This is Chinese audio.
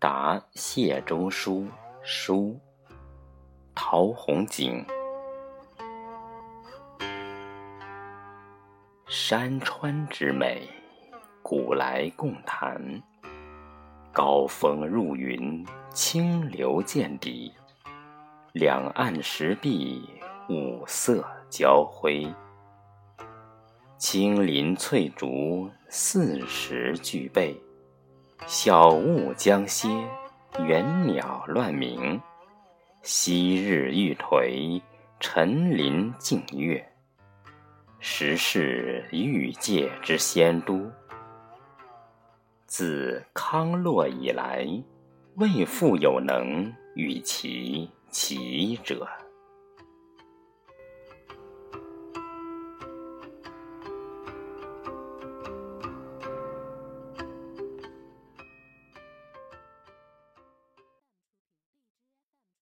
答谢中书》书，陶弘景。山川之美，古来共谈。高峰入云，清流见底，两岸石壁，五色交辉。青林翠竹，四时俱备。晓雾将歇，猿鸟乱鸣。夕日欲颓，沉林静月。实是欲界之仙都。自康洛以来，未复有能与其齐者。